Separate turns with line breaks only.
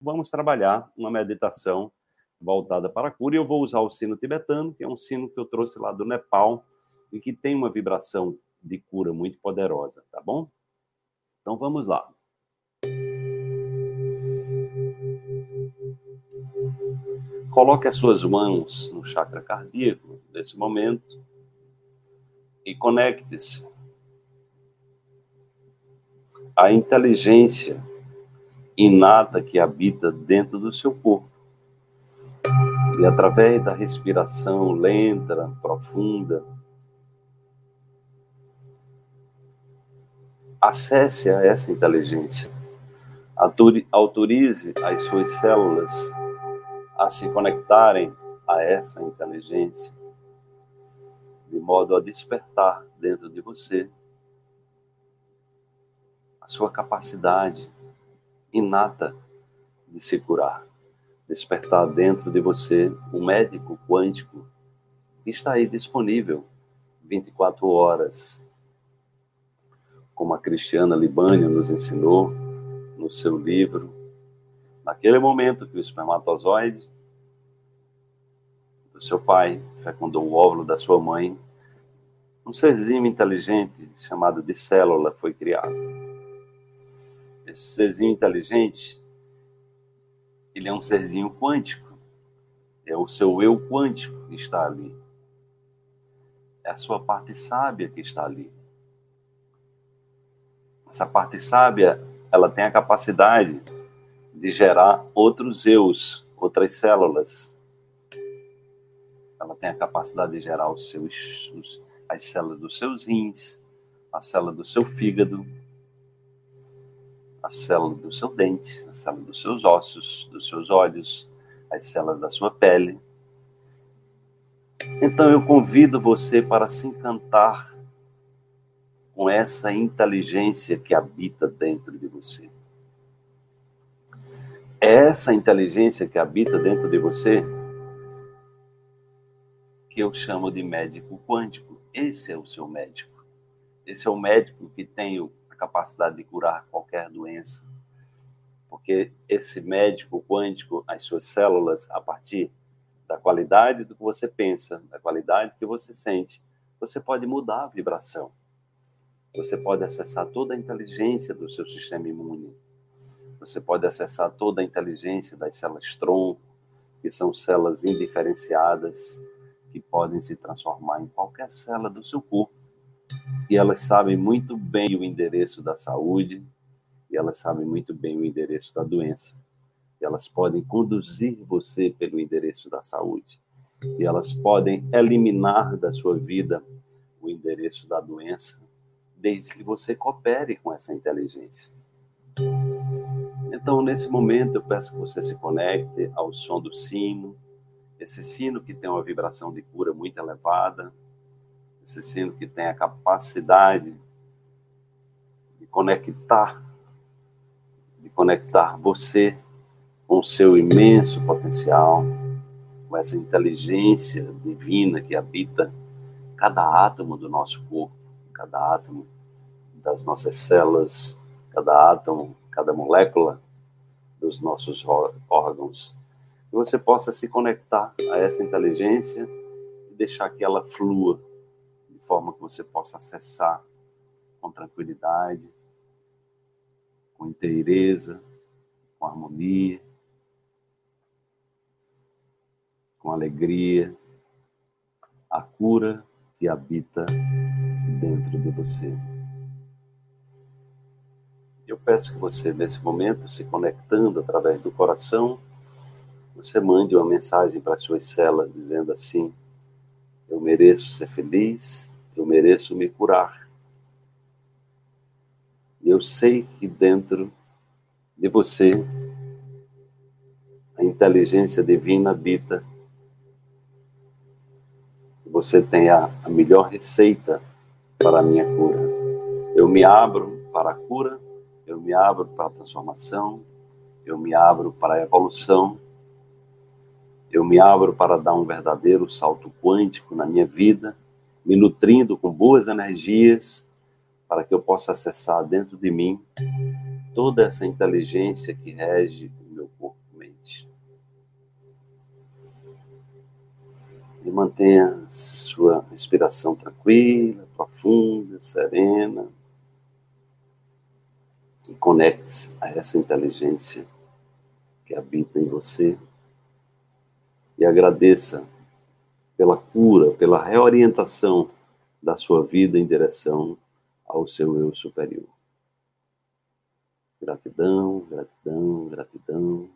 vamos trabalhar uma meditação voltada para a cura. E eu vou usar o sino tibetano, que é um sino que eu trouxe lá do Nepal e que tem uma vibração de cura muito poderosa, tá bom? Então vamos lá. Coloque as suas mãos no chakra cardíaco nesse momento e conecte-se à inteligência inata que habita dentro do seu corpo. E através da respiração lenta, profunda, acesse a essa inteligência. Autorize as suas células a se conectarem a essa inteligência, de modo a despertar dentro de você a sua capacidade inata de se curar. Despertar dentro de você um médico quântico que está aí disponível 24 horas como a Cristiana Libânio nos ensinou no seu livro, naquele momento que o espermatozoide do seu pai fecundou o óvulo da sua mãe, um serzinho inteligente chamado de célula foi criado. Esse serzinho inteligente, ele é um serzinho quântico. É o seu eu quântico que está ali. É a sua parte sábia que está ali. Essa parte sábia, ela tem a capacidade de gerar outros eus, outras células. Ela tem a capacidade de gerar os seus, os, as células dos seus rins, a célula do seu fígado, a célula do seu dente, a célula dos seus ossos, dos seus olhos, as células da sua pele. Então eu convido você para se encantar com essa inteligência que habita dentro de você. Essa inteligência que habita dentro de você que eu chamo de médico quântico. Esse é o seu médico. Esse é o médico que tem a capacidade de curar qualquer doença. Porque esse médico quântico, as suas células, a partir da qualidade do que você pensa, da qualidade que você sente, você pode mudar a vibração. Você pode acessar toda a inteligência do seu sistema imune. Você pode acessar toda a inteligência das células tronco, que são células indiferenciadas, que podem se transformar em qualquer célula do seu corpo. E elas sabem muito bem o endereço da saúde, e elas sabem muito bem o endereço da doença. E elas podem conduzir você pelo endereço da saúde. E elas podem eliminar da sua vida o endereço da doença desde que você coopere com essa inteligência. Então, nesse momento, eu peço que você se conecte ao som do sino, esse sino que tem uma vibração de cura muito elevada, esse sino que tem a capacidade de conectar, de conectar você com o seu imenso potencial, com essa inteligência divina que habita cada átomo do nosso corpo cada átomo das nossas células, cada átomo, cada molécula dos nossos órgãos. Que você possa se conectar a essa inteligência e deixar que ela flua de forma que você possa acessar com tranquilidade, com inteireza, com harmonia, com alegria, a cura que habita dentro de você. Eu peço que você, nesse momento, se conectando através do coração, você mande uma mensagem para as suas células dizendo assim: Eu mereço ser feliz, eu mereço me curar. E eu sei que dentro de você a inteligência divina habita. Você tem a, a melhor receita para a minha cura. Eu me abro para a cura, eu me abro para a transformação, eu me abro para a evolução, eu me abro para dar um verdadeiro salto quântico na minha vida, me nutrindo com boas energias, para que eu possa acessar dentro de mim toda essa inteligência que rege o meu corpo e mente. E mantenha sua respiração tranquila, profunda, serena. E conecte-se a essa inteligência que habita em você. E agradeça pela cura, pela reorientação da sua vida em direção ao seu eu superior. Gratidão, gratidão, gratidão.